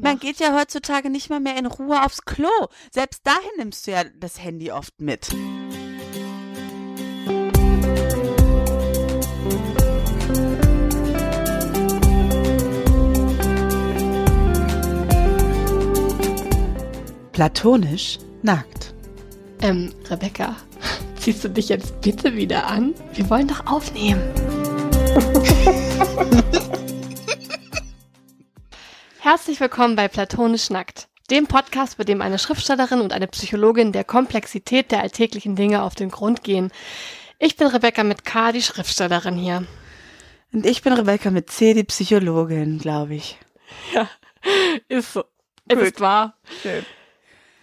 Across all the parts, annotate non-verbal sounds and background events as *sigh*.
Man geht ja heutzutage nicht mal mehr in Ruhe aufs Klo. Selbst dahin nimmst du ja das Handy oft mit. Platonisch nackt. Ähm, Rebecca, *laughs* ziehst du dich jetzt bitte wieder an? Wir wollen doch aufnehmen. *laughs* Herzlich willkommen bei Platonisch Nackt, dem Podcast, bei dem eine Schriftstellerin und eine Psychologin der Komplexität der alltäglichen Dinge auf den Grund gehen. Ich bin Rebecca mit K, die Schriftstellerin hier. Und ich bin Rebecca mit C, die Psychologin, glaube ich. Ja, ist so. Es Gut. ist wahr. Schön.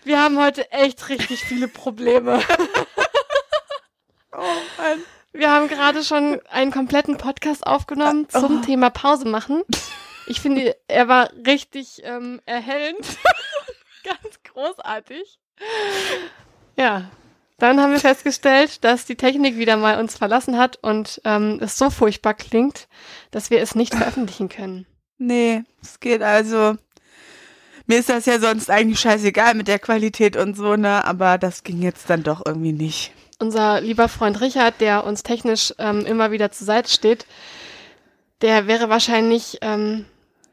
Wir haben heute echt richtig viele Probleme. *laughs* *laughs* Oh Mann. Wir haben gerade schon einen kompletten Podcast aufgenommen zum Oh. Thema Pause machen. *laughs* Ich finde, er war richtig ähm, erhellend. *laughs* Ganz großartig. Ja. Dann haben wir festgestellt, dass die Technik wieder mal uns verlassen hat und ähm, es so furchtbar klingt, dass wir es nicht veröffentlichen können. Nee, es geht also. Mir ist das ja sonst eigentlich scheißegal mit der Qualität und so, ne? Aber das ging jetzt dann doch irgendwie nicht. Unser lieber Freund Richard, der uns technisch ähm, immer wieder zur Seite steht, der wäre wahrscheinlich, ähm,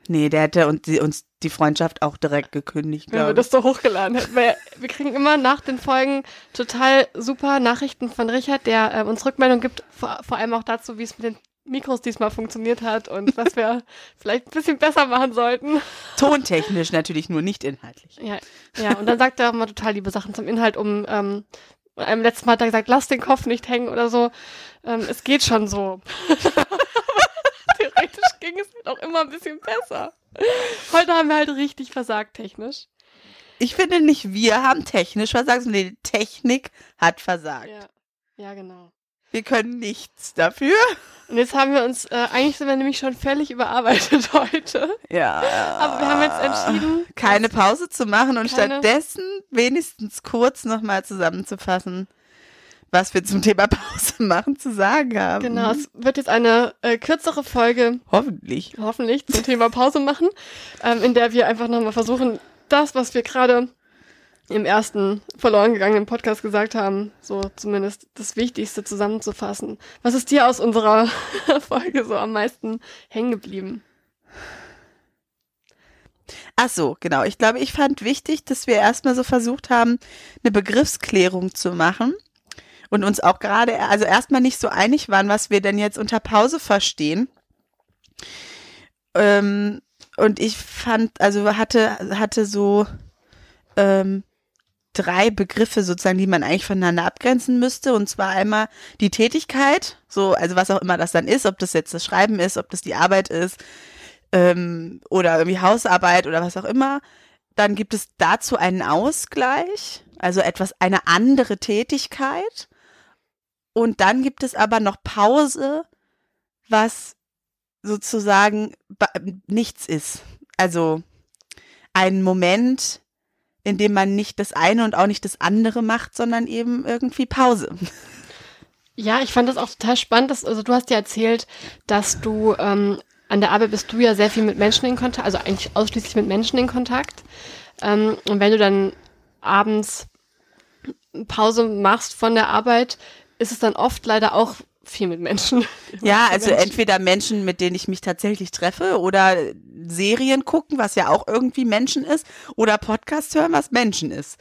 Nee, der hätte uns die, uns die Freundschaft auch direkt gekündigt, wenn wir glaube das ich. so hochgeladen hätten. Weil wir kriegen immer nach den Folgen total super Nachrichten von Richard, der äh, uns Rückmeldung gibt, vor, vor allem auch dazu, wie es mit den Mikros diesmal funktioniert hat und *laughs* was wir vielleicht ein bisschen besser machen sollten. Tontechnisch natürlich nur, nicht inhaltlich. Ja, ja, und dann sagt er auch mal total liebe Sachen zum Inhalt, um ähm, einem letzten Mal hat er gesagt, lass den Kopf nicht hängen oder so. Ähm, es geht schon so. *laughs* Ging es mir doch immer ein bisschen besser. Heute haben wir halt richtig versagt technisch. Ich finde nicht, wir haben technisch versagt, sondern die Technik hat versagt. Ja, ja genau. Wir können nichts dafür. Und jetzt haben wir uns, äh, eigentlich sind wir nämlich schon völlig überarbeitet *laughs* heute. Ja. Aber wir haben jetzt entschieden, keine Pause zu machen und stattdessen wenigstens kurz nochmal zusammenzufassen, was wir zum Thema Pause machen zu sagen haben. Genau, es wird jetzt eine äh, kürzere Folge Hoffentlich. hoffentlich zum Thema Pause machen, ähm, in der wir einfach nochmal versuchen, das, was wir gerade im ersten verloren gegangenen Podcast gesagt haben, so zumindest das Wichtigste zusammenzufassen. Was ist dir aus unserer *laughs* Folge so am meisten hängen geblieben? Ach so, genau. Ich glaube, ich fand wichtig, dass wir erstmal so versucht haben, eine Begriffsklärung zu machen und uns auch gerade, also erstmal nicht so einig waren, was wir denn jetzt unter Pause verstehen. Ähm, und ich fand, also hatte, hatte so ähm, drei Begriffe sozusagen, die man eigentlich voneinander abgrenzen müsste. Und zwar einmal die Tätigkeit, so, also was auch immer das dann ist, ob das jetzt das Schreiben ist, ob das die Arbeit ist, ähm, oder irgendwie Hausarbeit oder was auch immer. Dann gibt es dazu einen Ausgleich, also etwas, eine andere Tätigkeit. Und dann gibt es aber noch Pause, was sozusagen nichts ist. Also ein Moment, in dem man nicht das eine und auch nicht das andere macht, sondern eben irgendwie Pause. Ja, ich fand das auch total spannend. Dass, also du hast ja erzählt, dass du ähm, an der Arbeit bist du ja sehr viel mit Menschen in Kontakt, also eigentlich ausschließlich mit Menschen in Kontakt. Ähm, und wenn du dann abends Pause machst von der Arbeit, ist es dann oft leider auch viel mit Menschen. *laughs* Ja, also Menschen. entweder Menschen, mit denen ich mich tatsächlich treffe oder Serien gucken, was ja auch irgendwie Menschen ist, oder Podcast hören, was Menschen ist.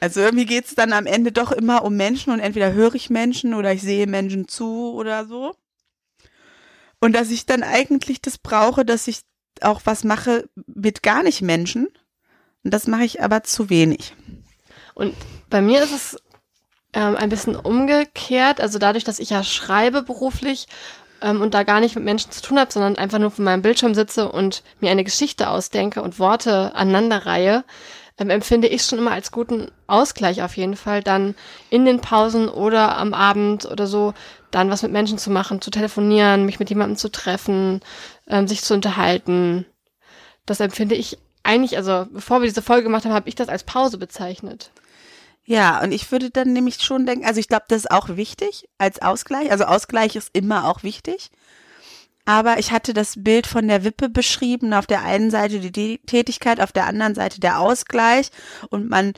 Also irgendwie geht es dann am Ende doch immer um Menschen und entweder höre ich Menschen oder ich sehe Menschen zu oder so. Und dass ich dann eigentlich das brauche, dass ich auch was mache mit gar nicht Menschen. Und das mache ich aber zu wenig. Und bei mir ist es ähm, ein bisschen umgekehrt. Also dadurch, dass ich ja schreibe beruflich ähm, und da gar nicht mit Menschen zu tun habe, sondern einfach nur vor meinem Bildschirm sitze und mir eine Geschichte ausdenke und Worte aneinanderreihe, ähm, empfinde ich schon immer als guten Ausgleich auf jeden Fall, dann in den Pausen oder am Abend oder so dann was mit Menschen zu machen, zu telefonieren, mich mit jemandem zu treffen, ähm, sich zu unterhalten. Das empfinde ich eigentlich, also bevor wir diese Folge gemacht haben, habe ich das als Pause bezeichnet. Ja, und ich würde dann nämlich schon denken, also ich glaube, das ist auch wichtig als Ausgleich. Also Ausgleich ist immer auch wichtig. aber ich hatte das Bild von der Wippe beschrieben. Auf der einen Seite die Tätigkeit, auf der anderen Seite der Ausgleich und man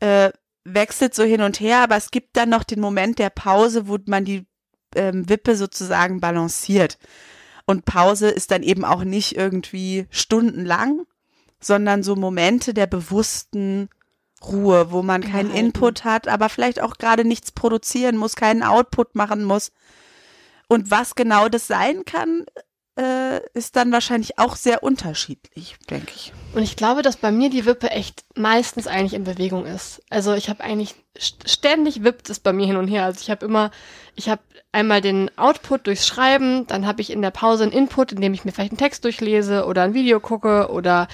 äh, wechselt so hin und her, aber es gibt dann noch den Moment der Pause, wo man die ähm, Wippe sozusagen balanciert. Und Pause ist dann eben auch nicht irgendwie stundenlang, sondern so Momente der bewussten Ruhe, wo man keinen Input hat, aber vielleicht auch gerade nichts produzieren muss, keinen Output machen muss. Und was genau das sein kann, äh, ist dann wahrscheinlich auch sehr unterschiedlich, denke ich. Und ich glaube, dass bei mir die Wippe echt meistens eigentlich in Bewegung ist. Also ich habe eigentlich ständig wippt es bei mir hin und her. Also ich habe immer, ich habe einmal den Output durchs Schreiben, dann habe ich in der Pause einen Input, indem ich mir vielleicht einen Text durchlese oder ein Video gucke oder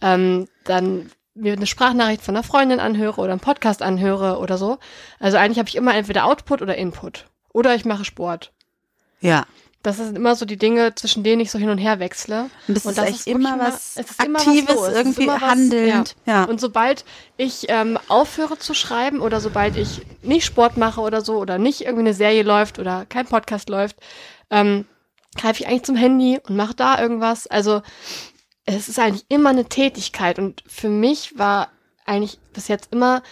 ähm, dann mir eine Sprachnachricht von einer Freundin anhöre oder einen Podcast anhöre oder so. Also eigentlich habe ich immer entweder Output oder Input. Oder ich mache Sport. Ja. Das sind immer so die Dinge, zwischen denen ich so hin und her wechsle. Und das und das ist, ist immer was Aktives, immer was irgendwie immer handelnd. ja. ja. Und sobald ich ähm, aufhöre zu schreiben oder sobald ich nicht Sport mache oder so oder nicht irgendwie eine Serie läuft oder kein Podcast läuft, ähm, greife ich eigentlich zum Handy und mache da irgendwas. Also es ist eigentlich immer eine Tätigkeit und für mich war eigentlich bis jetzt immer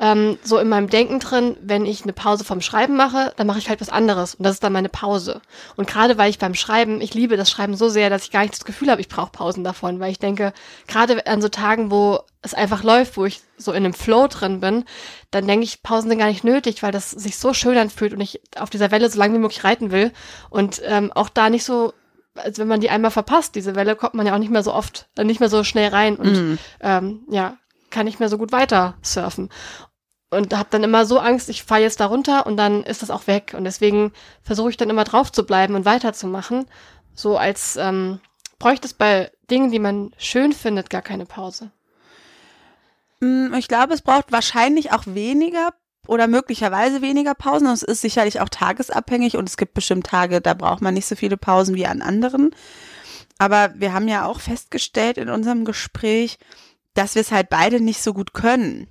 ähm, so in meinem Denken drin, wenn ich eine Pause vom Schreiben mache, dann mache ich halt was anderes und das ist dann meine Pause. Und gerade weil ich beim Schreiben, ich liebe das Schreiben so sehr, dass ich gar nicht das Gefühl habe, ich brauche Pausen davon, weil ich denke, gerade an so Tagen, wo es einfach läuft, wo ich so in einem Flow drin bin, dann denke ich, Pausen sind gar nicht nötig, weil das sich so schön anfühlt und ich auf dieser Welle so lange wie möglich reiten will und ähm, auch da nicht so als wenn man die einmal verpasst, diese Welle, kommt man ja auch nicht mehr so oft, äh, nicht mehr so schnell rein und mm. ähm, ja, kann nicht mehr so gut weiter surfen und habe dann immer so Angst, ich fahre jetzt da runter und dann ist das auch weg. Und deswegen versuche ich dann immer drauf zu bleiben und weiterzumachen. So als ähm, bräuchte es bei Dingen, die man schön findet, gar keine Pause. Mm, ich glaube, es braucht wahrscheinlich auch weniger oder möglicherweise weniger Pausen. Es ist sicherlich auch tagesabhängig und es gibt bestimmt Tage, da braucht man nicht so viele Pausen wie an anderen. Aber wir haben ja auch festgestellt in unserem Gespräch, dass wir es halt beide nicht so gut können.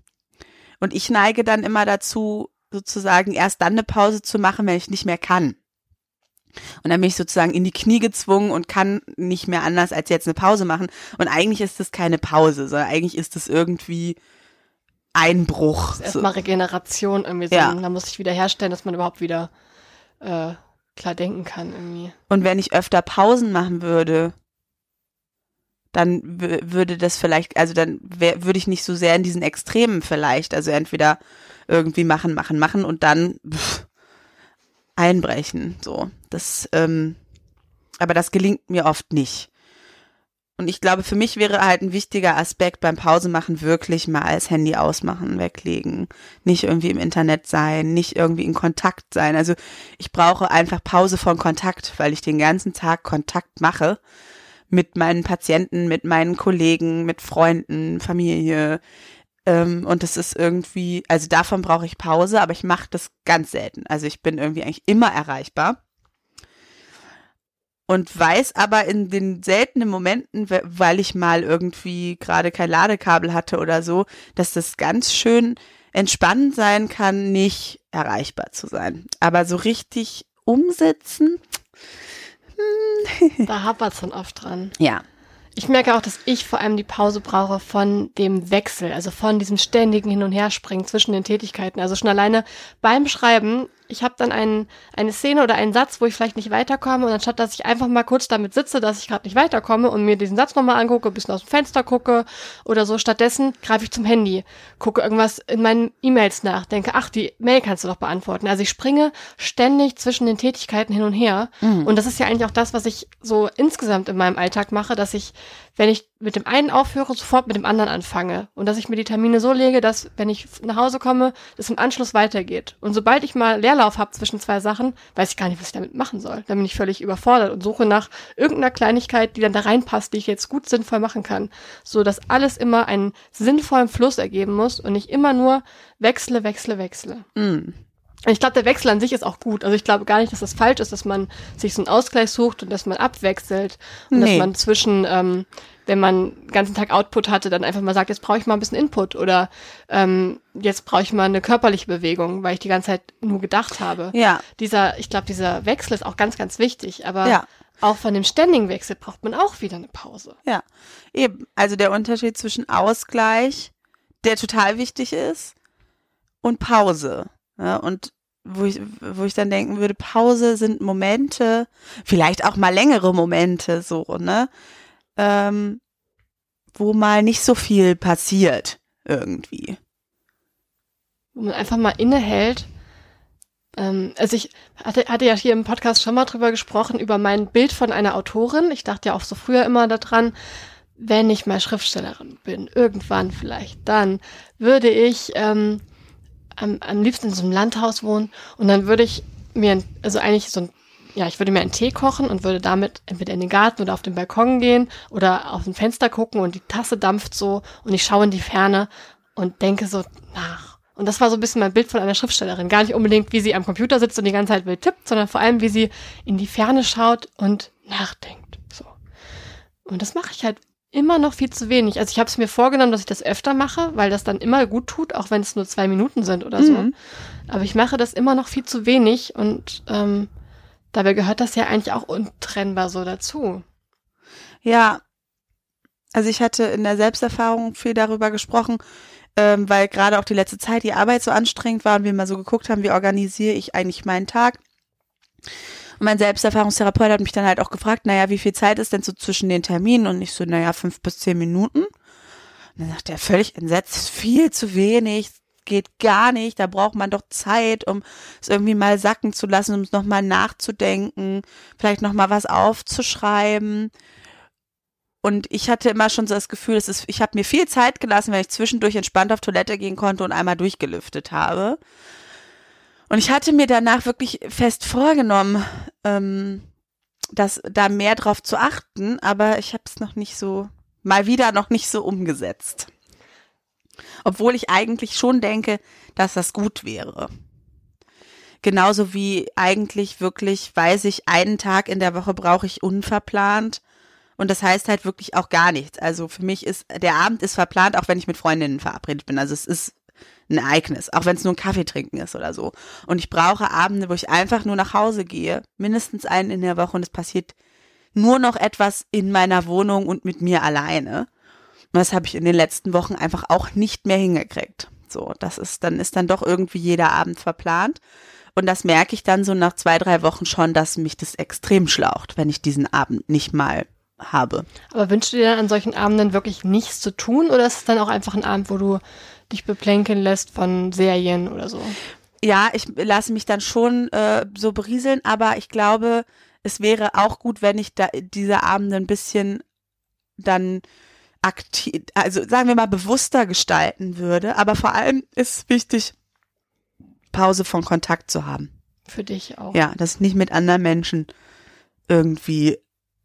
Und ich neige dann immer dazu, sozusagen erst dann eine Pause zu machen, wenn ich nicht mehr kann. Und dann bin ich sozusagen in die Knie gezwungen und kann nicht mehr anders als jetzt eine Pause machen. Und eigentlich ist das keine Pause, sondern eigentlich ist das irgendwie Einbruch. Das ist erstmal Regeneration irgendwie. Ja. Da muss ich wieder herstellen, dass man überhaupt wieder äh, klar denken kann irgendwie. Und wenn ich öfter Pausen machen würde, dann würde das vielleicht, also dann würde ich nicht so sehr in diesen Extremen vielleicht, also entweder irgendwie machen, machen, machen und dann pff, einbrechen. So, das, ähm, aber das gelingt mir oft nicht. Und ich glaube, für mich wäre halt ein wichtiger Aspekt beim Pausemachen wirklich mal als Handy ausmachen, weglegen, nicht irgendwie im Internet sein, nicht irgendwie in Kontakt sein. Also ich brauche einfach Pause von Kontakt, weil ich den ganzen Tag Kontakt mache mit meinen Patienten, mit meinen Kollegen, mit Freunden, Familie. Ähm, und das ist irgendwie, also davon brauche ich Pause, aber ich mache das ganz selten. Also ich bin irgendwie eigentlich immer erreichbar. Und weiß aber in den seltenen Momenten, weil ich mal irgendwie gerade kein Ladekabel hatte oder so, dass das ganz schön entspannend sein kann, nicht erreichbar zu sein. Aber so richtig umsetzen, da hapert es dann oft dran. Ja. Ich merke auch, dass ich vor allem die Pause brauche von dem Wechsel, also von diesem ständigen Hin- und Herspringen zwischen den Tätigkeiten. Also schon alleine beim Schreiben ich habe dann ein, eine Szene oder einen Satz, wo ich vielleicht nicht weiterkomme und anstatt, dass ich einfach mal kurz damit sitze, dass ich gerade nicht weiterkomme und mir diesen Satz nochmal angucke, ein bisschen aus dem Fenster gucke oder so, stattdessen greife ich zum Handy, gucke irgendwas in meinen E-Mails nach, denke, ach, die Mail kannst du doch beantworten. Also ich springe ständig zwischen den Tätigkeiten hin und her mhm. und das ist ja eigentlich auch das, was ich so insgesamt in meinem Alltag mache, dass ich wenn ich mit dem einen aufhöre, sofort mit dem anderen anfange. Und dass ich mir die Termine so lege, dass, wenn ich nach Hause komme, das im Anschluss weitergeht. Und sobald ich mal Leerlauf habe zwischen zwei Sachen, weiß ich gar nicht, was ich damit machen soll. Dann bin ich völlig überfordert und suche nach irgendeiner Kleinigkeit, die dann da reinpasst, die ich jetzt gut sinnvoll machen kann. So dass alles immer einen sinnvollen Fluss ergeben muss und nicht immer nur wechsle, wechsle, wechsle. Mm. Ich glaube, der Wechsel an sich ist auch gut. Also ich glaube gar nicht, dass das falsch ist, dass man sich so einen Ausgleich sucht und dass man abwechselt und nee. dass man zwischen, ähm, wenn man den ganzen Tag Output hatte, dann einfach mal sagt, jetzt brauche ich mal ein bisschen Input oder ähm, jetzt brauche ich mal eine körperliche Bewegung, weil ich die ganze Zeit nur gedacht habe. Ja. Dieser, ich glaube, dieser Wechsel ist auch ganz, ganz wichtig. Aber ja. Auch von dem ständigen Wechsel braucht man auch wieder eine Pause. Ja, eben. Also der Unterschied zwischen Ausgleich, der total wichtig ist, und Pause. Ja, und wo ich, wo ich dann denken würde, Pause sind Momente, vielleicht auch mal längere Momente, so, ne? Ähm, wo mal nicht so viel passiert irgendwie. Wo man einfach mal innehält. Ähm, also ich hatte, hatte ja hier im Podcast schon mal drüber gesprochen, über mein Bild von einer Autorin. Ich dachte ja auch so früher immer daran, wenn ich mal Schriftstellerin bin, irgendwann vielleicht, dann würde ich ähm, am, am liebsten in so einem Landhaus wohnen und dann würde ich mir, also eigentlich so ein, ja, ich würde mir einen Tee kochen und würde damit entweder in den Garten oder auf den Balkon gehen oder auf ein Fenster gucken und die Tasse dampft so und ich schaue in die Ferne und denke so nach. Und das war so ein bisschen mein Bild von einer Schriftstellerin. Gar nicht unbedingt, wie sie am Computer sitzt und die ganze Zeit will tippt, sondern vor allem, wie sie in die Ferne schaut und nachdenkt. So. Und das mache ich halt immer noch viel zu wenig. Also ich habe es mir vorgenommen, dass ich das öfter mache, weil das dann immer gut tut, auch wenn es nur zwei Minuten sind oder so. Mhm. Aber ich mache das immer noch viel zu wenig und ähm, dabei gehört das ja eigentlich auch untrennbar so dazu. Ja, also ich hatte in der Selbsterfahrung viel darüber gesprochen, ähm, weil gerade auch die letzte Zeit die Arbeit so anstrengend war und wir mal so geguckt haben, wie organisiere ich eigentlich meinen Tag. Und mein Selbsterfahrungstherapeut hat mich dann halt auch gefragt, naja, wie viel Zeit ist denn so zwischen den Terminen? Und ich so, naja, fünf bis zehn Minuten. Und dann sagt er völlig entsetzt, viel zu wenig, geht gar nicht, da braucht man doch Zeit, um es irgendwie mal sacken zu lassen, um es nochmal nachzudenken, vielleicht nochmal was aufzuschreiben. Und ich hatte immer schon so das Gefühl, es ist, ich habe mir viel Zeit gelassen, wenn ich zwischendurch entspannt auf Toilette gehen konnte und einmal durchgelüftet habe. Und ich hatte mir danach wirklich fest vorgenommen, ähm, das da mehr drauf zu achten, aber ich habe es noch nicht so, mal wieder noch nicht so umgesetzt. Obwohl ich eigentlich schon denke, dass das gut wäre. Genauso wie eigentlich wirklich weiß ich, einen Tag in der Woche brauche ich unverplant. Und das heißt halt wirklich auch gar nichts. Also für mich ist, der Abend ist verplant, auch wenn ich mit Freundinnen verabredet bin. Also es ist ein Ereignis, auch wenn es nur ein Kaffee trinken ist oder so. Und ich brauche Abende, wo ich einfach nur nach Hause gehe, mindestens einen in der Woche und es passiert nur noch etwas in meiner Wohnung und mit mir alleine. Und das habe ich in den letzten Wochen einfach auch nicht mehr hingekriegt. So, das ist, dann ist dann doch irgendwie jeder Abend verplant. Und das merke ich dann so nach zwei, drei Wochen schon, dass mich das extrem schlaucht, wenn ich diesen Abend nicht mal habe. Aber wünschst du dir dann an solchen Abenden wirklich nichts zu tun oder ist es dann auch einfach ein Abend, wo du dich beplänkeln lässt von Serien oder so? Ja, ich lasse mich dann schon äh, so berieseln, aber ich glaube, es wäre auch gut, wenn ich da diese Abende ein bisschen dann aktiv, also sagen wir mal bewusster gestalten würde. Aber vor allem ist wichtig, Pause von Kontakt zu haben. Für dich auch. Ja, dass ich nicht mit anderen Menschen irgendwie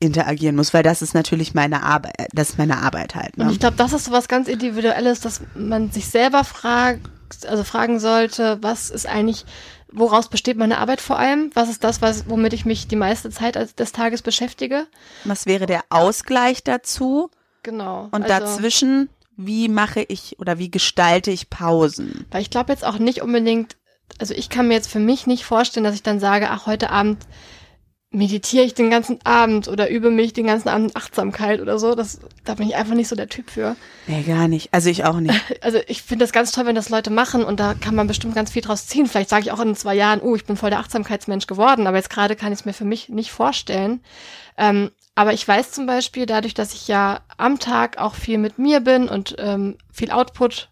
interagieren muss, weil das ist natürlich meine Arbeit, das ist meine Arbeit halt. Ne? Und ich glaube, das ist so was ganz Individuelles, dass man sich selber fragt, also fragen sollte, was ist eigentlich, woraus besteht meine Arbeit vor allem? Was ist das, was, womit ich mich die meiste Zeit des Tages beschäftige? Was wäre der Ausgleich dazu? Genau. Und also, dazwischen, wie mache ich oder wie gestalte ich Pausen? Weil ich glaube jetzt auch nicht unbedingt, also ich kann mir jetzt für mich nicht vorstellen, dass ich dann sage, ach, heute Abend meditiere ich den ganzen Abend oder übe mich den ganzen Abend Achtsamkeit oder so. Das, da bin ich einfach nicht so der Typ für. Nee, gar nicht. Also ich auch nicht. *laughs* Also ich finde das ganz toll, wenn das Leute machen und da kann man bestimmt ganz viel draus ziehen. Vielleicht sage ich auch in zwei Jahren, oh, ich bin voll der Achtsamkeitsmensch geworden, aber jetzt gerade kann ich es mir für mich nicht vorstellen. Ähm, aber ich weiß zum Beispiel, dadurch, dass ich ja am Tag auch viel mit mir bin und ähm, viel Output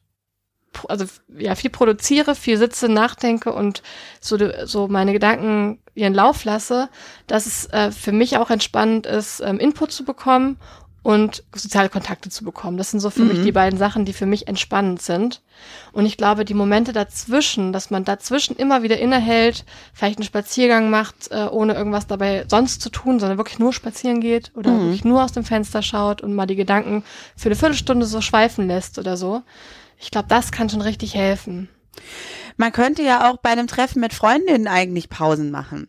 also ja viel produziere, viel sitze, nachdenke und so so meine Gedanken ihren Lauf lasse, dass es äh, für mich auch entspannend ist, ähm, Input zu bekommen und soziale Kontakte zu bekommen. Das sind so für mhm. mich die beiden Sachen, die für mich entspannend sind. Und ich glaube, die Momente dazwischen, dass man dazwischen immer wieder innehält, vielleicht einen Spaziergang macht, äh, ohne irgendwas dabei sonst zu tun, sondern wirklich nur spazieren geht oder mhm. wirklich nur aus dem Fenster schaut und mal die Gedanken für eine Viertelstunde so schweifen lässt oder so. Ich glaube, das kann schon richtig helfen. Man könnte ja auch bei einem Treffen mit Freundinnen eigentlich Pausen machen.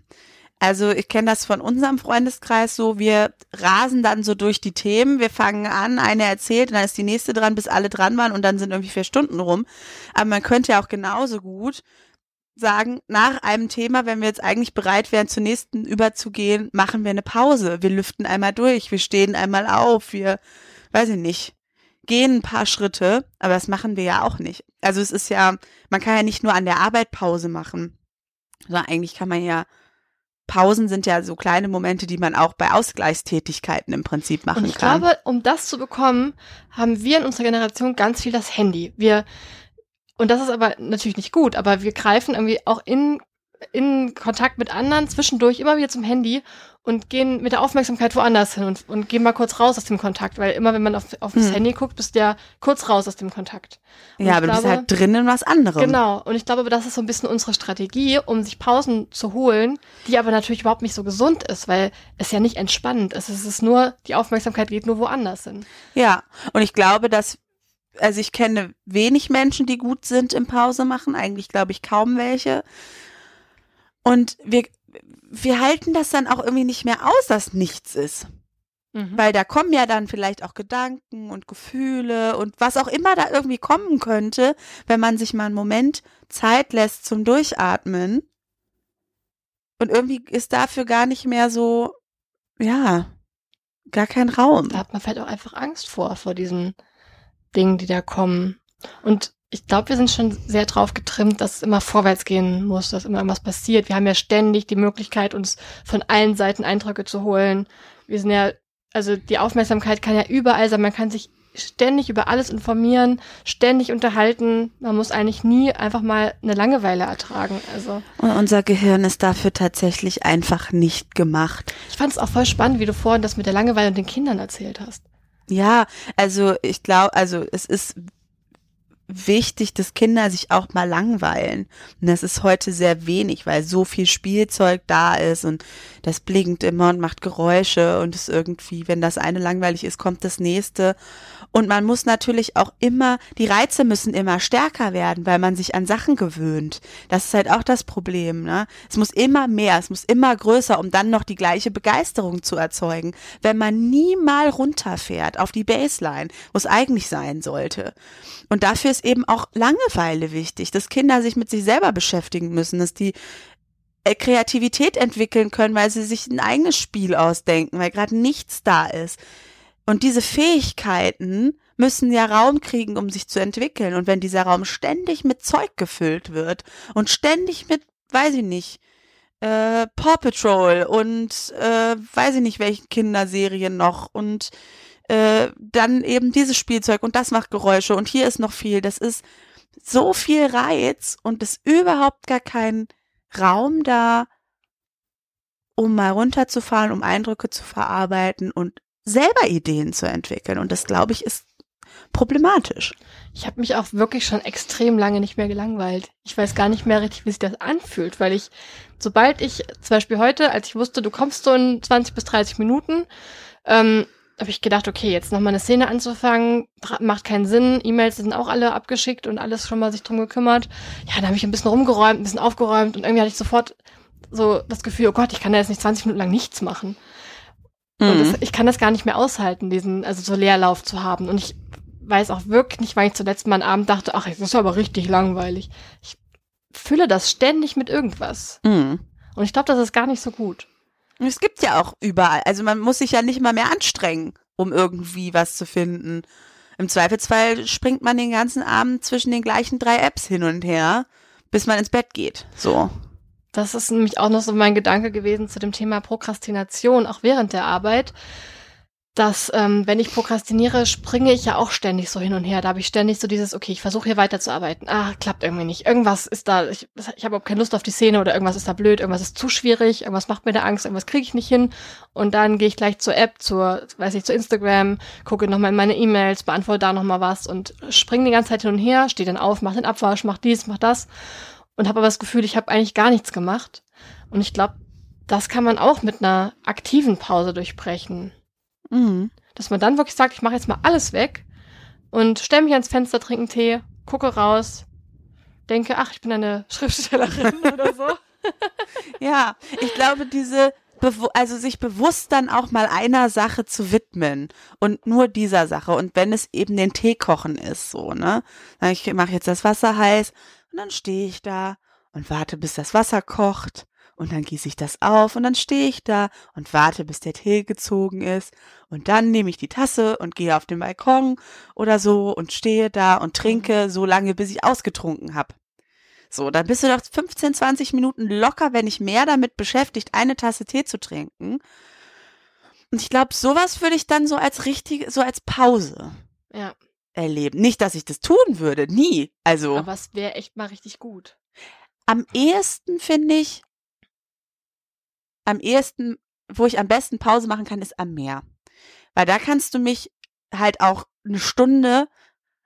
Also ich kenne das von unserem Freundeskreis so, wir rasen dann so durch die Themen, wir fangen an, eine erzählt und dann ist die nächste dran, bis alle dran waren und dann sind irgendwie vier Stunden rum. Aber man könnte ja auch genauso gut sagen, nach einem Thema, wenn wir jetzt eigentlich bereit wären, zur nächsten überzugehen, machen wir eine Pause. Wir lüften einmal durch, wir stehen einmal auf, wir, weiß ich nicht, gehen ein paar Schritte, aber das machen wir ja auch nicht. Also es ist ja, man kann ja nicht nur an der Arbeit Pause machen, sondern eigentlich kann man ja Pausen sind ja so kleine Momente, die man auch bei Ausgleichstätigkeiten im Prinzip machen Und ich kann. glaube, um das zu bekommen, haben wir in unserer Generation ganz viel das Handy. Wir, und das ist aber natürlich nicht gut, aber wir greifen irgendwie auch in, in Kontakt mit anderen zwischendurch immer wieder zum Handy und gehen mit der Aufmerksamkeit woanders hin und, und gehen mal kurz raus aus dem Kontakt, weil immer wenn man auf, auf das Hm. Handy guckt, bist du ja kurz raus aus dem Kontakt. Und ja, aber du bist glaube- halt drin in was anderem. Genau, und ich glaube, das ist so ein bisschen unsere Strategie, um sich Pausen zu holen, die aber natürlich überhaupt nicht so gesund ist, weil es ja nicht entspannend ist. Es ist nur, die Aufmerksamkeit geht nur woanders hin. Ja, und ich glaube, dass, also ich kenne wenig Menschen, die gut sind im Pause machen, eigentlich glaube ich kaum welche. Und wir, wir halten das dann auch irgendwie nicht mehr aus, dass nichts ist. Mhm. Weil da kommen ja dann vielleicht auch Gedanken und Gefühle und was auch immer da irgendwie kommen könnte, wenn man sich mal einen Moment Zeit lässt zum Durchatmen. Und irgendwie ist dafür gar nicht mehr so, ja, gar kein Raum. Da hat man vielleicht auch einfach Angst vor, vor diesen Dingen, die da kommen. Und ich glaube, wir sind schon sehr drauf getrimmt, dass es immer vorwärts gehen muss, dass immer irgendwas passiert. Wir haben ja ständig die Möglichkeit, uns von allen Seiten Eindrücke zu holen. Wir sind ja, also die Aufmerksamkeit kann ja überall sein. Man kann sich ständig über alles informieren, ständig unterhalten. Man muss eigentlich nie einfach mal eine Langeweile ertragen. Also Und unser Gehirn ist dafür tatsächlich einfach nicht gemacht. ich fand es auch voll spannend, wie du vorhin das mit der Langeweile und den Kindern erzählt hast. Ja, also ich glaube, also es ist wichtig, dass Kinder sich auch mal langweilen. Und das ist heute sehr wenig, weil so viel Spielzeug da ist und das blinkt immer und macht Geräusche und es irgendwie, wenn das eine langweilig ist, kommt das nächste. Und man muss natürlich auch immer, die Reize müssen immer stärker werden, weil man sich an Sachen gewöhnt. Das ist halt auch das Problem, ne? Es muss immer mehr, es muss immer größer, um dann noch die gleiche Begeisterung zu erzeugen. Wenn man nie mal runterfährt auf die Baseline, wo es eigentlich sein sollte. Und dafür ist eben auch Langeweile wichtig, dass Kinder sich mit sich selber beschäftigen müssen, dass die äh, Kreativität entwickeln können, weil sie sich ein eigenes Spiel ausdenken, weil gerade nichts da ist. Und diese Fähigkeiten müssen ja Raum kriegen, um sich zu entwickeln. Und wenn dieser Raum ständig mit Zeug gefüllt wird und ständig mit, weiß ich nicht, äh, Paw Patrol und äh, weiß ich nicht, welchen Kinderserien noch und äh, dann eben dieses Spielzeug und das macht Geräusche und hier ist noch viel. Das ist so viel Reiz und ist überhaupt gar kein Raum da, um mal runterzufahren, um Eindrücke zu verarbeiten und selber Ideen zu entwickeln. Und das, glaube ich, ist problematisch. Ich habe mich auch wirklich schon extrem lange nicht mehr gelangweilt. Ich weiß gar nicht mehr richtig, wie sich das anfühlt, weil ich, sobald ich, zum Beispiel heute, als ich wusste, du kommst so in 20 bis 30 Minuten, ähm, habe ich gedacht, okay, jetzt nochmal eine Szene anzufangen, macht keinen Sinn. E-Mails sind auch alle abgeschickt und alles schon mal sich drum gekümmert. Ja, dann habe ich ein bisschen rumgeräumt, ein bisschen aufgeräumt und irgendwie hatte ich sofort so das Gefühl, oh Gott, ich kann da jetzt nicht 20 Minuten lang nichts machen. Und Mhm. das, ich kann das gar nicht mehr aushalten, diesen, also so Leerlauf zu haben. Und ich weiß auch wirklich nicht, weil ich zuletzt mal am Abend dachte, ach, jetzt ist aber richtig langweilig. Ich fülle das ständig mit irgendwas. Mhm. Und ich glaube, das ist gar nicht so gut. Es gibt ja auch überall, also man muss sich ja nicht mal mehr anstrengen, um irgendwie was zu finden. Im Zweifelsfall springt man den ganzen Abend zwischen den gleichen drei Apps hin und her, bis man ins Bett geht. So. Das ist nämlich auch noch so mein Gedanke gewesen zu dem Thema Prokrastination, auch während der Arbeit. Dass, ähm, wenn ich prokrastiniere, springe ich ja auch ständig so hin und her. Da habe ich ständig so dieses, okay, ich versuche hier weiterzuarbeiten. Ah, klappt irgendwie nicht. Irgendwas ist da, ich, ich habe überhaupt keine Lust auf die Szene oder irgendwas ist da blöd, irgendwas ist zu schwierig, irgendwas macht mir da Angst, irgendwas kriege ich nicht hin. Und dann gehe ich gleich zur App, zur, weiß ich, zu Instagram, gucke nochmal in meine E-Mails, beantworte da nochmal was und springe die ganze Zeit hin und her, stehe dann auf, mach den Abwasch, mach dies, mach das und habe aber das Gefühl, ich habe eigentlich gar nichts gemacht. Und ich glaube, das kann man auch mit einer aktiven Pause durchbrechen. Mhm. Dass man dann wirklich sagt, ich mache jetzt mal alles weg und stelle mich ans Fenster, trinke einen Tee, gucke raus, denke, ach, ich bin eine *laughs* Schriftstellerin *laughs* oder so. Ja, ich glaube, diese, also sich bewusst dann auch mal einer Sache zu widmen und nur dieser Sache. Und wenn es eben den Tee kochen ist, so, ne? Ich mache jetzt das Wasser heiß und dann stehe ich da und warte, bis das Wasser kocht und dann gieße ich das auf und dann stehe ich da und warte, bis der Tee gezogen ist und dann nehme ich die Tasse und gehe auf den Balkon oder so und stehe da und trinke so lange, bis ich ausgetrunken habe. So, dann bist du doch 15, 20 Minuten locker, wenn nicht mehr damit beschäftigt, eine Tasse Tee zu trinken. Und ich glaube, sowas würde ich dann so als richtige, so als Pause Ja. erleben. Nicht, dass ich das tun würde, nie. Also Aber es wäre echt mal richtig gut. am ehesten finde ich, am ehesten, wo ich am besten Pause machen kann, ist am Meer. Weil da kannst du mich halt auch eine Stunde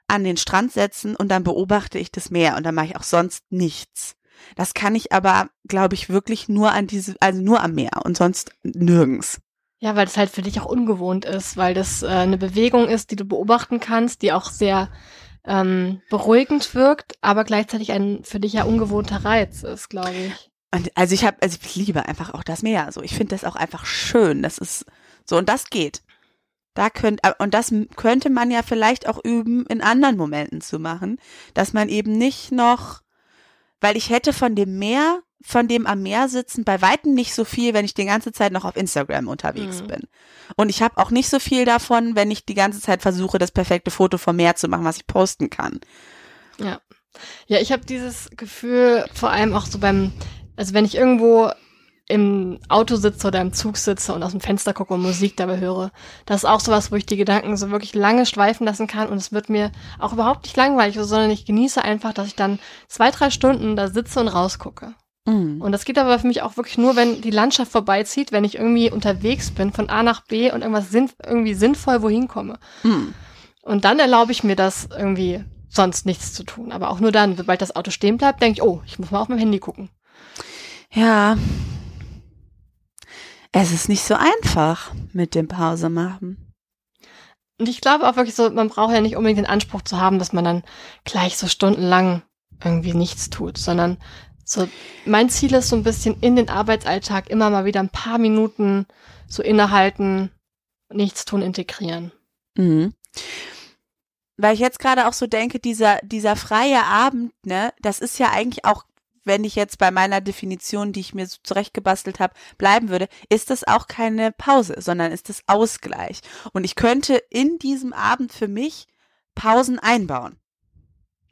an den Strand setzen und dann beobachte ich das Meer und dann mache ich auch sonst nichts. Das kann ich aber, glaube ich, wirklich nur an diese, also nur am Meer und sonst nirgends. Ja, weil das halt für dich auch ungewohnt ist, weil das äh, eine Bewegung ist, die du beobachten kannst, die auch sehr ähm, beruhigend wirkt, aber gleichzeitig ein für dich ja ungewohnter Reiz ist, glaube ich. Und also ich habe, also ich liebe einfach auch das Meer. So, ich finde das auch einfach schön. Das ist so und das geht. Da könnt und das könnte man ja vielleicht auch üben, in anderen Momenten zu machen, dass man eben nicht noch, weil ich hätte von dem Meer, von dem am Meer sitzen, bei weitem nicht so viel, wenn ich die ganze Zeit noch auf Instagram unterwegs Mhm. bin. Und ich habe auch nicht so viel davon, wenn ich die ganze Zeit versuche, das perfekte Foto vom Meer zu machen, was ich posten kann. Ja. Ja, ich habe dieses Gefühl vor allem auch so beim, also wenn ich irgendwo im Auto sitze oder im Zug sitze und aus dem Fenster gucke und Musik dabei höre, das ist auch sowas, wo ich die Gedanken so wirklich lange schweifen lassen kann und es wird mir auch überhaupt nicht langweilig, sondern ich genieße einfach, dass ich dann zwei, drei Stunden da sitze und rausgucke. Mhm. Und das geht aber für mich auch wirklich nur, wenn die Landschaft vorbeizieht, wenn ich irgendwie unterwegs bin von A nach B und irgendwas sinn irgendwie sinnvoll wohin komme. Mhm. Und dann erlaube ich mir das irgendwie sonst nichts zu tun. Aber auch nur dann, sobald das Auto stehen bleibt, denke ich, oh, ich muss mal auf mein Handy gucken. Ja. Es ist nicht so einfach mit dem Pause machen. Und ich glaube auch wirklich so, man braucht ja nicht unbedingt den Anspruch zu haben, dass man dann gleich so stundenlang irgendwie nichts tut, sondern so, mein Ziel ist so ein bisschen in den Arbeitsalltag immer mal wieder ein paar Minuten so innehalten, nichts tun, integrieren. Mhm. Weil ich jetzt gerade auch so denke, dieser, dieser freie Abend, ne, das ist ja eigentlich auch, wenn ich jetzt bei meiner Definition, die ich mir so zurechtgebastelt habe, bleiben würde, ist das auch keine Pause, sondern ist das Ausgleich. Und ich könnte in diesem Abend für mich Pausen einbauen.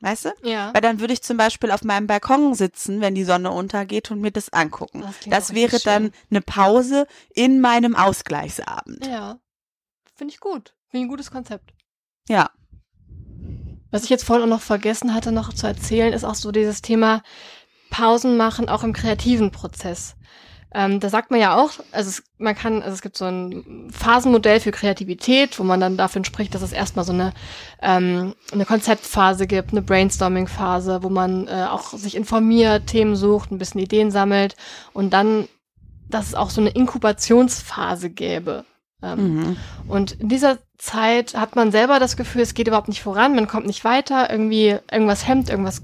Weißt du? Ja. Weil dann würde ich zum Beispiel auf meinem Balkon sitzen, wenn die Sonne untergeht und mir das angucken. Das Das wäre dann eine Pause in meinem Ausgleichsabend. Ja. Finde ich gut. Finde ich ein gutes Konzept. Ja. Was ich jetzt vorhin auch noch vergessen hatte, noch zu erzählen, ist auch so dieses Thema Pausen machen, auch im kreativen Prozess. Ähm, da sagt man ja auch, also es, man kann, also es gibt so ein Phasenmodell für Kreativität, wo man dann davon spricht, dass es erstmal so eine, ähm, eine Konzeptphase gibt, eine Brainstorming-Phase, wo man äh, auch sich informiert, Themen sucht, ein bisschen Ideen sammelt und dann, dass es auch so eine Inkubationsphase gäbe. Ähm, Mhm. und in dieser Zeit hat man selber das Gefühl, es geht überhaupt nicht voran, man kommt nicht weiter, irgendwie irgendwas hemmt, irgendwas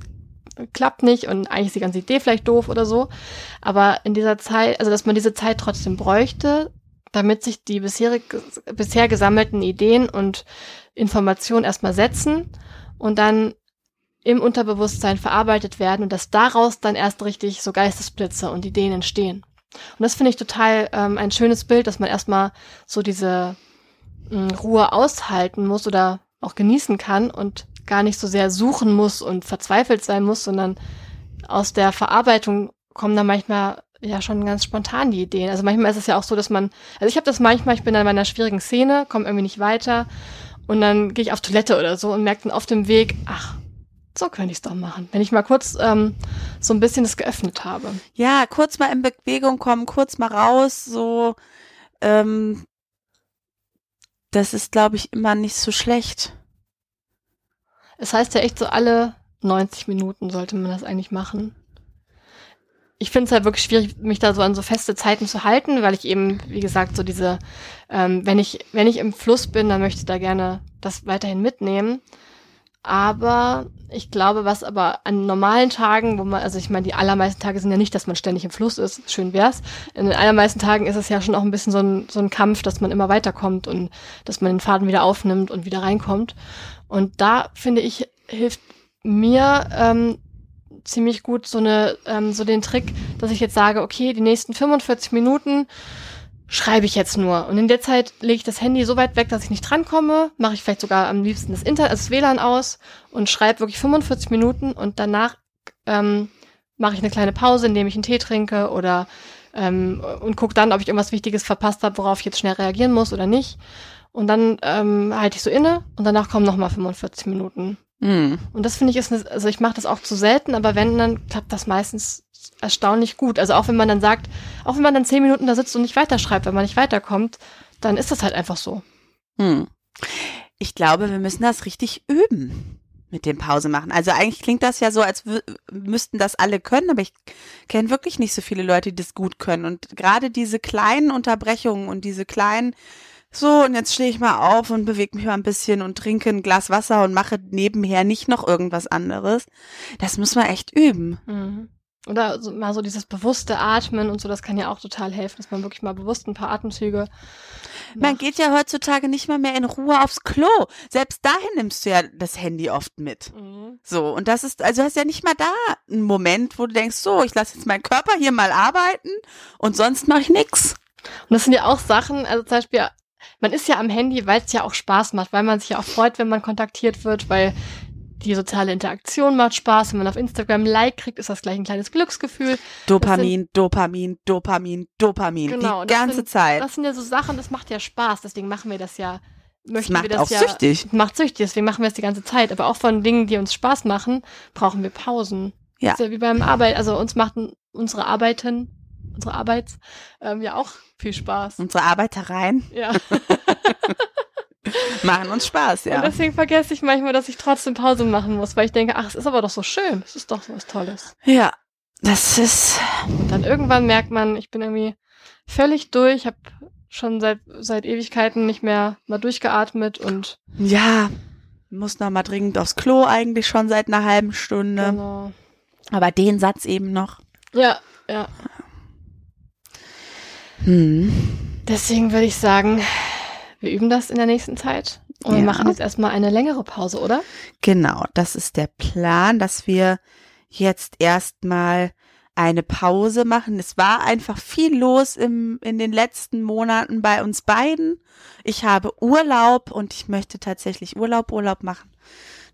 klappt nicht und eigentlich ist die ganze Idee vielleicht doof oder so. Aber in dieser Zeit, also dass man diese Zeit trotzdem bräuchte, damit sich die bisherig, bisher gesammelten Ideen und Informationen erstmal setzen und dann im Unterbewusstsein verarbeitet werden und dass daraus dann erst richtig so Geistesblitze und Ideen entstehen. Und das finde ich total ähm, ein schönes Bild, dass man erstmal so diese mh, Ruhe aushalten muss oder auch genießen kann und gar nicht so sehr suchen muss und verzweifelt sein muss, sondern aus der Verarbeitung kommen dann manchmal ja schon ganz spontan die Ideen. Also manchmal ist es ja auch so, dass man, also ich habe das manchmal, ich bin in meiner schwierigen Szene, komme irgendwie nicht weiter und dann gehe ich auf Toilette oder so und merke dann auf dem Weg, ach, so könnte ich es doch machen, wenn ich mal kurz ähm, so ein bisschen das geöffnet habe. Ja, kurz mal in Bewegung kommen, kurz mal raus, so, ähm, das ist, glaube ich, immer nicht so schlecht. Es heißt ja echt so alle 90 Minuten sollte man das eigentlich machen. Ich finde es halt wirklich schwierig, mich da so an so feste Zeiten zu halten, weil ich eben, wie gesagt, so diese, ähm, wenn ich, wenn ich im Fluss bin, dann möchte ich da gerne das weiterhin mitnehmen. Aber ich glaube, was aber an normalen Tagen, wo man, also ich meine, die allermeisten Tage sind ja nicht, dass man ständig im Fluss ist, schön wär's. In den allermeisten Tagen ist es ja schon auch ein bisschen so ein, so ein Kampf, dass man immer weiterkommt und dass man den Faden wieder aufnimmt und wieder reinkommt. Und da finde ich, hilft mir ähm, ziemlich gut so eine, ähm, so den Trick, dass ich jetzt sage, okay, die nächsten 45 Minuten schreibe ich jetzt nur. Und in der Zeit lege ich das Handy so weit weg, dass ich nicht drankomme, mache ich vielleicht sogar am liebsten das Internet, also das WLAN aus und schreibe wirklich 45 Minuten und danach ähm, mache ich eine kleine Pause, indem ich einen Tee trinke oder ähm, und gucke dann, ob ich irgendwas Wichtiges verpasst habe, worauf ich jetzt schnell reagieren muss oder nicht. Und dann ähm, halte ich so inne und danach kommen nochmal 45 Minuten. Hm. Und das finde ich ist, eine, also ich mache das auch zu selten, aber wenn, dann klappt das meistens erstaunlich gut. Also auch wenn man dann sagt, auch wenn man dann zehn Minuten da sitzt und nicht weiterschreibt, wenn man nicht weiterkommt, dann ist das halt einfach so. Hm. Ich glaube, wir müssen das richtig üben mit dem Pause machen. Also eigentlich klingt das ja so, als müssten das alle können, aber ich kenne wirklich nicht so viele Leute, die das gut können. Und gerade diese kleinen Unterbrechungen und diese kleinen so, und jetzt stehe ich mal auf und bewege mich mal ein bisschen und trinke ein Glas Wasser und mache nebenher nicht noch irgendwas anderes. Das muss man echt üben. Mhm. Oder so, mal so dieses bewusste Atmen und so, das kann ja auch total helfen, dass man wirklich mal bewusst ein paar Atemzüge. Man geht ja heutzutage nicht mal mehr in Ruhe aufs Klo. Selbst dahin nimmst du ja das Handy oft mit. Mhm. So, und das ist, also hast ja nicht mal da einen Moment, wo du denkst, so, ich lasse jetzt meinen Körper hier mal arbeiten und sonst mache ich nix. Und das sind ja auch Sachen, also zum Beispiel, man ist ja am Handy, weil es ja auch Spaß macht, weil man sich ja auch freut, wenn man kontaktiert wird, weil die soziale Interaktion macht Spaß. Wenn man auf Instagram Like kriegt, ist das gleich ein kleines Glücksgefühl. Dopamin, sind, Dopamin, Dopamin, Dopamin. Genau, die ganze sind, Zeit. Das sind ja so Sachen, das macht ja Spaß. Deswegen machen wir das ja. Möchten das macht wir das auch ja, süchtig. Macht süchtig, deswegen machen wir es die ganze Zeit. Aber auch von Dingen, die uns Spaß machen, brauchen wir Pausen. Ja. Ist ja wie beim Arbeit. Also uns machten unsere Arbeiten, unsere Arbeits, ähm, ja auch viel Spaß. Unsere Arbeitereien Ja. *laughs* *laughs* machen uns Spaß, Und ja. deswegen vergesse ich manchmal, dass ich trotzdem Pause machen muss, weil ich denke, ach, es ist aber doch so schön. Es ist doch so was Tolles. Ja, das ist, Und dann irgendwann merkt man, ich bin irgendwie völlig durch, habe schon seit, seit Ewigkeiten nicht mehr mal durchgeatmet und ja, muss noch mal dringend aufs Klo eigentlich schon seit einer halben Stunde. genau. Aber den Satz eben noch. Ja, ja. Hm. Deswegen würde ich sagen, wir üben das in der nächsten Zeit. Und wir Ja. machen jetzt erstmal eine längere Pause, oder? Genau, das ist der Plan, dass wir jetzt erstmal eine Pause machen. Es war einfach viel los im, in den letzten Monaten bei uns beiden. Ich habe Urlaub und ich möchte tatsächlich Urlaub, Urlaub machen.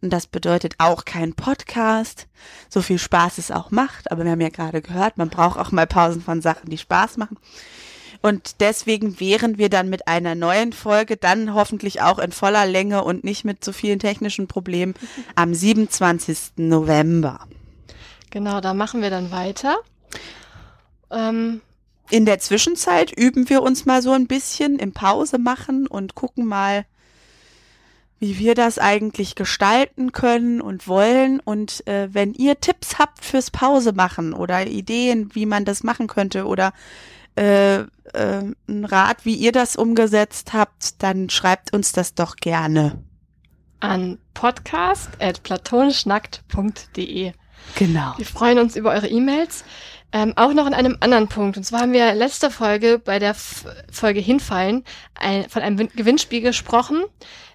Und das bedeutet auch kein Podcast. So viel Spaß es auch macht. Aber wir haben ja gerade gehört, man braucht auch mal Pausen von Sachen, die Spaß machen. Und deswegen wären wir dann mit einer neuen Folge, dann hoffentlich auch in voller Länge und nicht mit so vielen technischen Problemen, *laughs* am 27. November. Genau, da machen wir dann weiter. Ähm, In der Zwischenzeit üben wir uns mal so ein bisschen im Pause machen und gucken mal, wie wir das eigentlich gestalten können und wollen. Und äh, wenn ihr Tipps habt fürs Pause machen oder Ideen, wie man das machen könnte oder äh, äh, ein Rat, wie ihr das umgesetzt habt, dann schreibt uns das doch gerne. an podcast.platonischnackt.de. Genau. Wir freuen uns über eure E-Mails. Ähm, auch noch in einem anderen Punkt. Und zwar haben wir letzte Folge bei der F Folge Hinfallen ein, von einem Win Gewinnspiel gesprochen.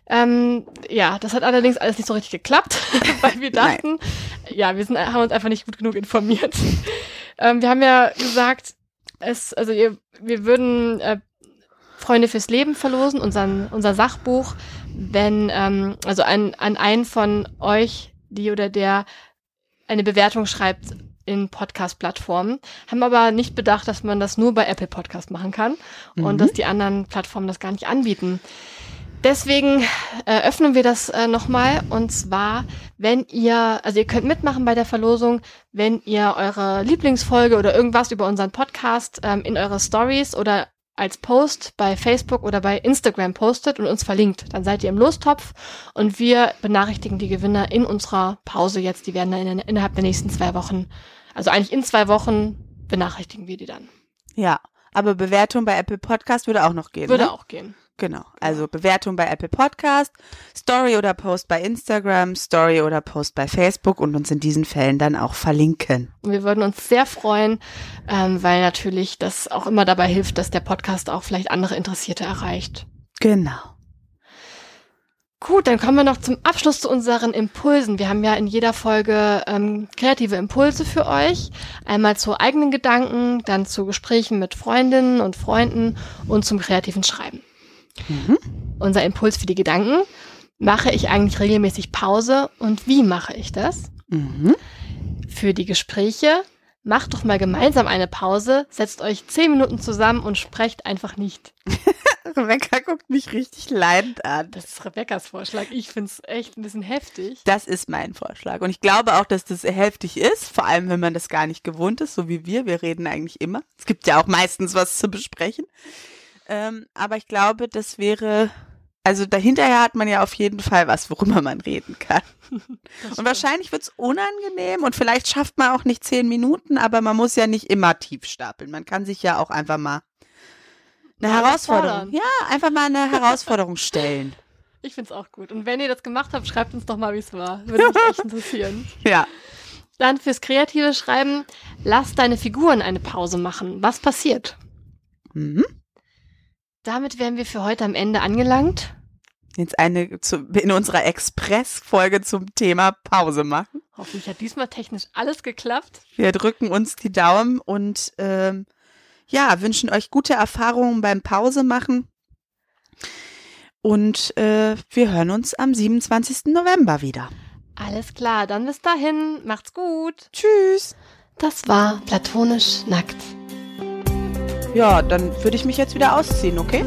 Ähm, ja, das hat allerdings alles nicht so richtig geklappt, *laughs* weil wir dachten, ja, wir sind, haben uns einfach nicht gut genug informiert. ähm, wir haben ja gesagt, es, also ihr, wir würden äh, Freunde fürs Leben verlosen, unseren, unser Sachbuch, wenn, ähm, also an, an einen von euch, die oder der eine Bewertung schreibt in Podcast-Plattformen, haben aber nicht bedacht, dass man das nur bei Apple Podcast machen kann Mhm. und dass die anderen Plattformen das gar nicht anbieten. Deswegen äh, öffnen wir das äh, nochmal und zwar, wenn ihr, also ihr könnt mitmachen bei der Verlosung, wenn ihr eure Lieblingsfolge oder irgendwas über unseren Podcast ähm, in eure Stories oder als Post bei Facebook oder bei Instagram postet und uns verlinkt. Dann seid ihr im Lostopf und wir benachrichtigen die Gewinner in unserer Pause jetzt. Die werden dann in, innerhalb der nächsten zwei Wochen, also eigentlich in zwei Wochen benachrichtigen wir die dann. Ja, aber Bewertung bei Apple Podcast würde auch noch gehen. Würde ne? auch gehen. Genau. Also Bewertung bei Apple Podcast, Story oder Post bei Instagram, Story oder Post bei Facebook und uns in diesen Fällen dann auch verlinken. Wir würden uns sehr freuen, ähm, weil natürlich das auch immer dabei hilft, dass der Podcast auch vielleicht andere Interessierte erreicht. Genau. Gut, dann kommen wir noch zum Abschluss zu unseren Impulsen. Wir haben ja in jeder Folge ähm, kreative Impulse für euch. Einmal zu eigenen Gedanken, dann zu Gesprächen mit Freundinnen und Freunden und zum kreativen Schreiben. Mhm. Unser Impuls für die Gedanken. Mache ich eigentlich regelmäßig Pause und wie mache ich das? Mhm. Für die Gespräche. Macht doch mal gemeinsam eine Pause, setzt euch zehn Minuten zusammen und sprecht einfach nicht. *laughs* Rebecca guckt mich richtig leidend an. Das ist Rebecca's Vorschlag. Ich finde es echt ein bisschen heftig. Das ist mein Vorschlag. Und ich glaube auch, dass das heftig ist, vor allem wenn man das gar nicht gewohnt ist, so wie wir. Wir reden eigentlich immer. Es gibt ja auch meistens was zu besprechen. Ähm, aber ich glaube, das wäre, also dahinterher hat man ja auf jeden Fall was, worüber man reden kann. *laughs* und wahrscheinlich wird es unangenehm und vielleicht schafft man auch nicht zehn Minuten, aber man muss ja nicht immer tief stapeln. Man kann sich ja auch einfach mal eine Herausforderung. Ja, einfach mal eine Herausforderung stellen. *laughs* Ich find's auch gut. Und wenn ihr das gemacht habt, schreibt uns doch mal, wie es war. Würde mich echt *laughs* interessieren. Ja. Dann fürs kreative Schreiben, lass deine Figuren eine Pause machen. Was passiert? Mhm. Damit wären wir für heute am Ende angelangt. Jetzt eine zu, in unserer Express-Folge zum Thema Pause machen. Hoffentlich hat diesmal technisch alles geklappt. Wir drücken uns die Daumen und ähm, ja, wünschen euch gute Erfahrungen beim Pause machen. Und äh, wir hören uns am 27. November wieder. Alles klar, dann bis dahin. Macht's gut. Tschüss. Das war platonisch nackt. Ja, dann würde ich mich jetzt wieder ausziehen, okay?